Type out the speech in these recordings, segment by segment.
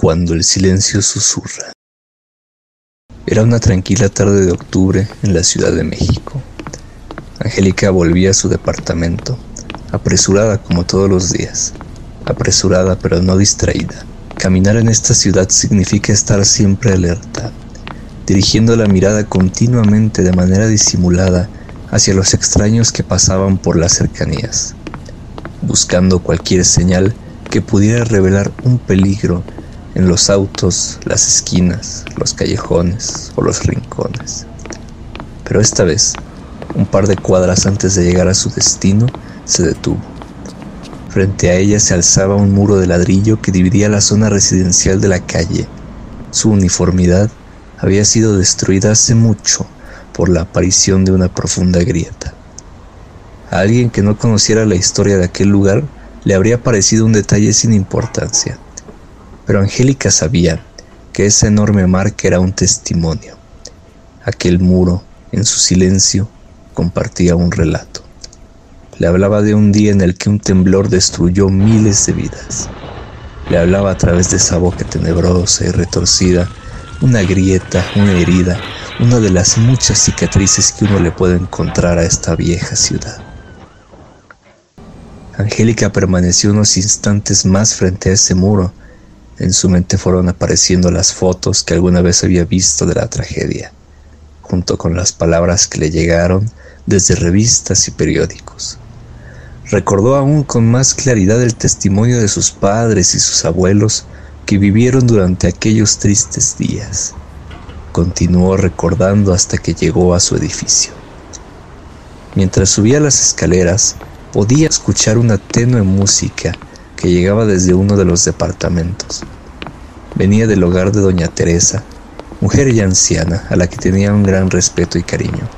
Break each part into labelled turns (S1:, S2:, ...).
S1: cuando el silencio susurra. Era una tranquila tarde de octubre en la Ciudad de México. Angélica volvía a su departamento, apresurada como todos los días, apresurada pero no distraída. Caminar en esta ciudad significa estar siempre alerta, dirigiendo la mirada continuamente de manera disimulada hacia los extraños que pasaban por las cercanías, buscando cualquier señal que pudiera revelar un peligro en los autos, las esquinas, los callejones o los rincones. Pero esta vez, un par de cuadras antes de llegar a su destino, se detuvo. Frente a ella se alzaba un muro de ladrillo que dividía la zona residencial de la calle. Su uniformidad había sido destruida hace mucho por la aparición de una profunda grieta. A alguien que no conociera la historia de aquel lugar le habría parecido un detalle sin importancia pero Angélica sabía que esa enorme marca era un testimonio. Aquel muro, en su silencio, compartía un relato. Le hablaba de un día en el que un temblor destruyó miles de vidas. Le hablaba a través de esa boca tenebrosa y retorcida, una grieta, una herida, una de las muchas cicatrices que uno le puede encontrar a esta vieja ciudad. Angélica permaneció unos instantes más frente a ese muro, en su mente fueron apareciendo las fotos que alguna vez había visto de la tragedia, junto con las palabras que le llegaron desde revistas y periódicos. Recordó aún con más claridad el testimonio de sus padres y sus abuelos que vivieron durante aquellos tristes días. Continuó recordando hasta que llegó a su edificio. Mientras subía las escaleras, podía escuchar una tenue música que llegaba desde uno de los departamentos. Venía del hogar de doña Teresa, mujer ya anciana a la que tenía un gran respeto y cariño.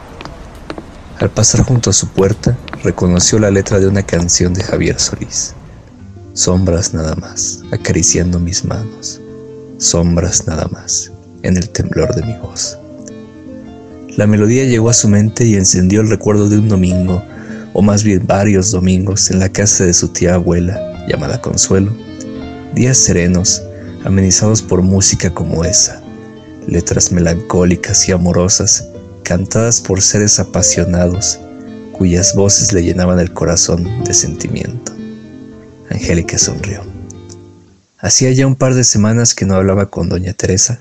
S1: Al pasar junto a su puerta, reconoció la letra de una canción de Javier Solís. Sombras nada más, acariciando mis manos. Sombras nada más, en el temblor de mi voz. La melodía llegó a su mente y encendió el recuerdo de un domingo, o más bien varios domingos, en la casa de su tía abuela, llamada Consuelo, días serenos, amenizados por música como esa, letras melancólicas y amorosas, cantadas por seres apasionados, cuyas voces le llenaban el corazón de sentimiento. Angélica sonrió. Hacía ya un par de semanas que no hablaba con doña Teresa.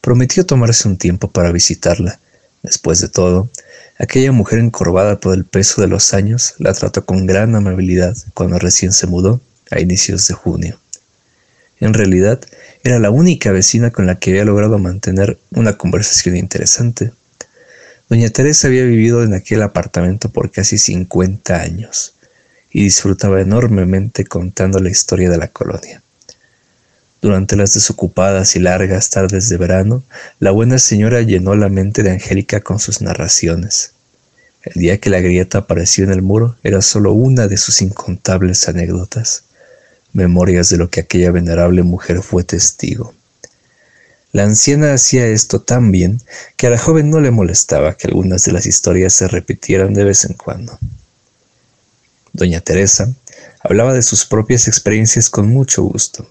S1: Prometió tomarse un tiempo para visitarla. Después de todo, aquella mujer encorvada por el peso de los años la trató con gran amabilidad cuando recién se mudó a inicios de junio. En realidad, era la única vecina con la que había logrado mantener una conversación interesante. Doña Teresa había vivido en aquel apartamento por casi 50 años y disfrutaba enormemente contando la historia de la colonia. Durante las desocupadas y largas tardes de verano, la buena señora llenó la mente de Angélica con sus narraciones. El día que la grieta apareció en el muro era solo una de sus incontables anécdotas memorias de lo que aquella venerable mujer fue testigo. La anciana hacía esto tan bien que a la joven no le molestaba que algunas de las historias se repitieran de vez en cuando. Doña Teresa hablaba de sus propias experiencias con mucho gusto,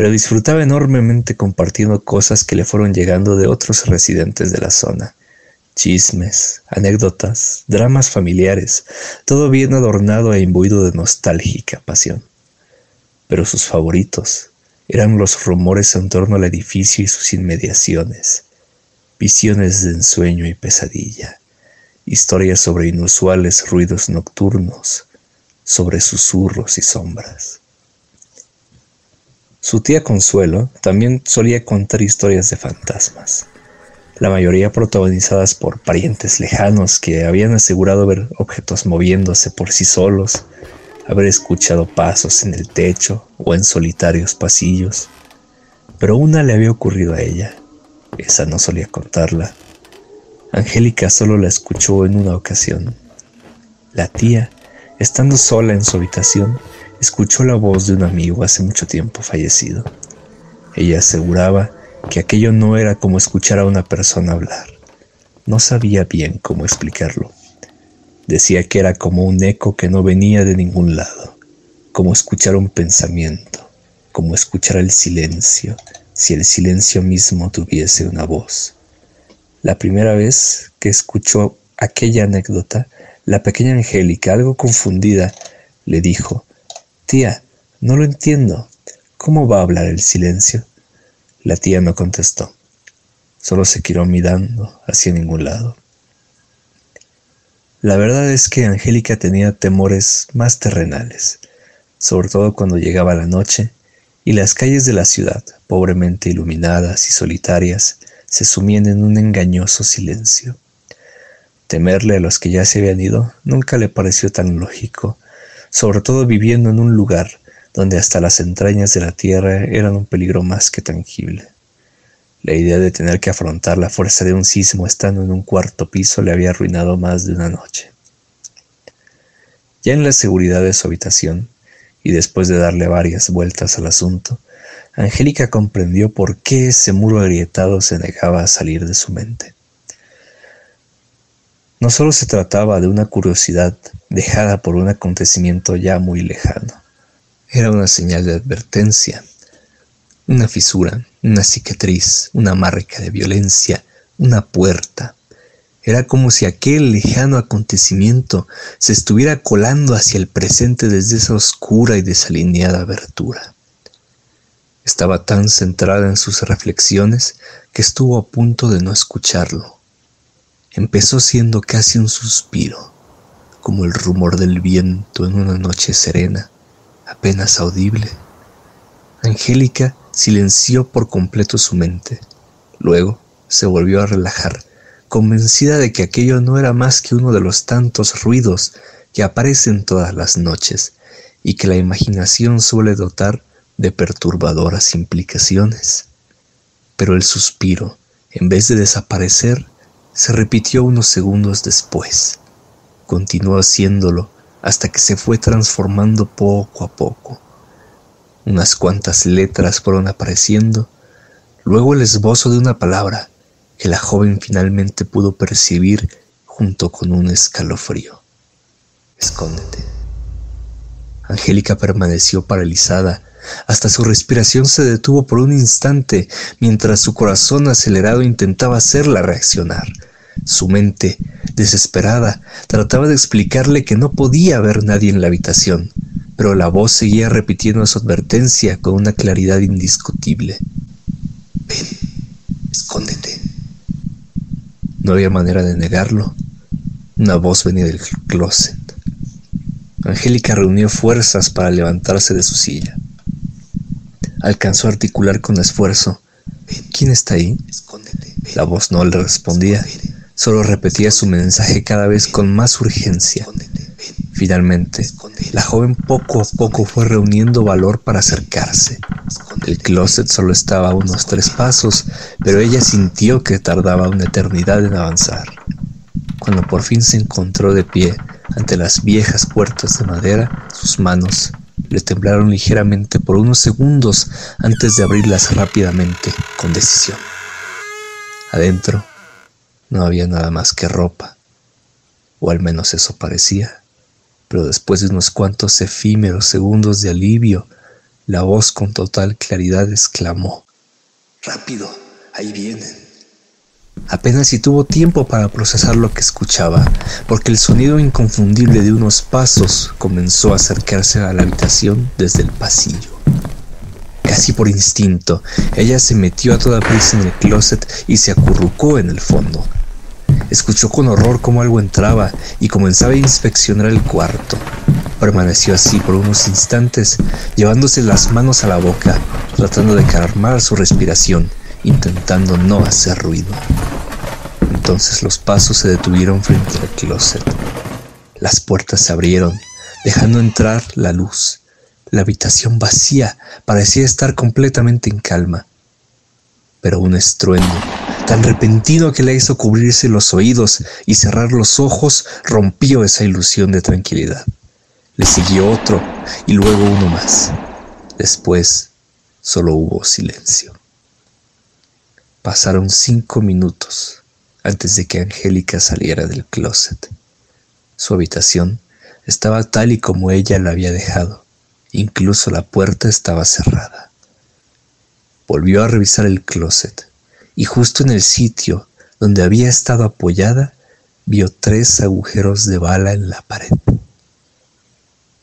S1: pero disfrutaba enormemente compartiendo cosas que le fueron llegando de otros residentes de la zona. Chismes, anécdotas, dramas familiares, todo bien adornado e imbuido de nostálgica pasión pero sus favoritos eran los rumores en torno al edificio y sus inmediaciones, visiones de ensueño y pesadilla, historias sobre inusuales ruidos nocturnos, sobre susurros y sombras. Su tía Consuelo también solía contar historias de fantasmas, la mayoría protagonizadas por parientes lejanos que habían asegurado ver objetos moviéndose por sí solos haber escuchado pasos en el techo o en solitarios pasillos, pero una le había ocurrido a ella. Esa no solía contarla. Angélica solo la escuchó en una ocasión. La tía, estando sola en su habitación, escuchó la voz de un amigo hace mucho tiempo fallecido. Ella aseguraba que aquello no era como escuchar a una persona hablar. No sabía bien cómo explicarlo. Decía que era como un eco que no venía de ningún lado, como escuchar un pensamiento, como escuchar el silencio, si el silencio mismo tuviese una voz. La primera vez que escuchó aquella anécdota, la pequeña Angélica, algo confundida, le dijo, Tía, no lo entiendo. ¿Cómo va a hablar el silencio? La tía no contestó. Solo se quedó mirando hacia ningún lado. La verdad es que Angélica tenía temores más terrenales, sobre todo cuando llegaba la noche y las calles de la ciudad, pobremente iluminadas y solitarias, se sumían en un engañoso silencio. Temerle a los que ya se habían ido nunca le pareció tan lógico, sobre todo viviendo en un lugar donde hasta las entrañas de la tierra eran un peligro más que tangible. La idea de tener que afrontar la fuerza de un sismo estando en un cuarto piso le había arruinado más de una noche. Ya en la seguridad de su habitación, y después de darle varias vueltas al asunto, Angélica comprendió por qué ese muro agrietado se negaba a salir de su mente. No solo se trataba de una curiosidad dejada por un acontecimiento ya muy lejano, era una señal de advertencia una fisura, una cicatriz, una marca de violencia, una puerta. Era como si aquel lejano acontecimiento se estuviera colando hacia el presente desde esa oscura y desalineada abertura. Estaba tan centrada en sus reflexiones que estuvo a punto de no escucharlo. Empezó siendo casi un suspiro, como el rumor del viento en una noche serena, apenas audible. Angélica silenció por completo su mente. Luego se volvió a relajar, convencida de que aquello no era más que uno de los tantos ruidos que aparecen todas las noches y que la imaginación suele dotar de perturbadoras implicaciones. Pero el suspiro, en vez de desaparecer, se repitió unos segundos después. Continuó haciéndolo hasta que se fue transformando poco a poco unas cuantas letras fueron apareciendo, luego el esbozo de una palabra que la joven finalmente pudo percibir junto con un escalofrío. Escóndete. Angélica permaneció paralizada, hasta su respiración se detuvo por un instante mientras su corazón acelerado intentaba hacerla reaccionar. Su mente, desesperada, trataba de explicarle que no podía haber nadie en la habitación, pero la voz seguía repitiendo su advertencia con una claridad indiscutible. Ven, escóndete. No había manera de negarlo. Una voz venía del closet. Angélica reunió fuerzas para levantarse de su silla. Alcanzó a articular con esfuerzo. ¿Quién está ahí? La voz no le respondía, solo repetía su mensaje cada vez con más urgencia. Finalmente, la joven poco a poco fue reuniendo valor para acercarse. El closet solo estaba a unos tres pasos, pero ella sintió que tardaba una eternidad en avanzar. Cuando por fin se encontró de pie ante las viejas puertas de madera, sus manos le temblaron ligeramente por unos segundos antes de abrirlas rápidamente, con decisión. Adentro no había nada más que ropa, o al menos eso parecía pero después de unos cuantos efímeros segundos de alivio, la voz con total claridad exclamó, Rápido, ahí vienen. Apenas si tuvo tiempo para procesar lo que escuchaba, porque el sonido inconfundible de unos pasos comenzó a acercarse a la habitación desde el pasillo. Casi por instinto, ella se metió a toda prisa en el closet y se acurrucó en el fondo, Escuchó con horror cómo algo entraba y comenzaba a inspeccionar el cuarto. Permaneció así por unos instantes, llevándose las manos a la boca, tratando de calmar su respiración, intentando no hacer ruido. Entonces los pasos se detuvieron frente al closet. Las puertas se abrieron, dejando entrar la luz. La habitación vacía parecía estar completamente en calma. Pero un estruendo tan repentino que le hizo cubrirse los oídos y cerrar los ojos, rompió esa ilusión de tranquilidad. Le siguió otro y luego uno más. Después solo hubo silencio. Pasaron cinco minutos antes de que Angélica saliera del closet. Su habitación estaba tal y como ella la había dejado. Incluso la puerta estaba cerrada. Volvió a revisar el closet y justo en el sitio donde había estado apoyada vio tres agujeros de bala en la pared.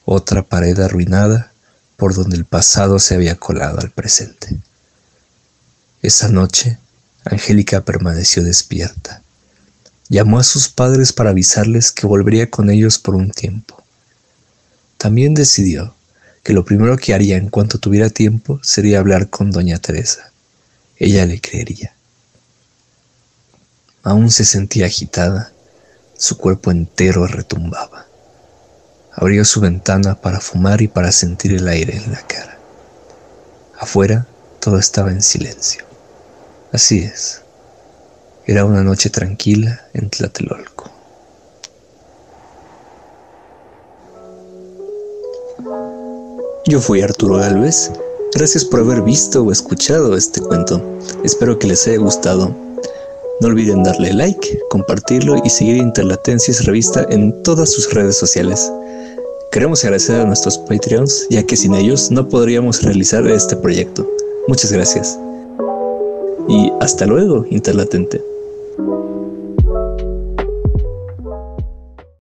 S1: Otra pared arruinada por donde el pasado se había colado al presente. Esa noche, Angélica permaneció despierta. Llamó a sus padres para avisarles que volvería con ellos por un tiempo. También decidió que lo primero que haría en cuanto tuviera tiempo sería hablar con doña Teresa. Ella le creería. Aún se sentía agitada, su cuerpo entero retumbaba. Abrió su ventana para fumar y para sentir el aire en la cara. Afuera todo estaba en silencio. Así es. Era una noche tranquila en Tlatelolco. Yo fui Arturo Galvez. Gracias por haber visto o escuchado este cuento. Espero que les haya gustado. No olviden darle like, compartirlo y seguir Interlatencias Revista en todas sus redes sociales. Queremos agradecer a nuestros Patreons, ya que sin ellos no podríamos realizar este proyecto. Muchas gracias. Y hasta luego, Interlatente.